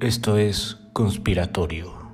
Esto es conspiratorio.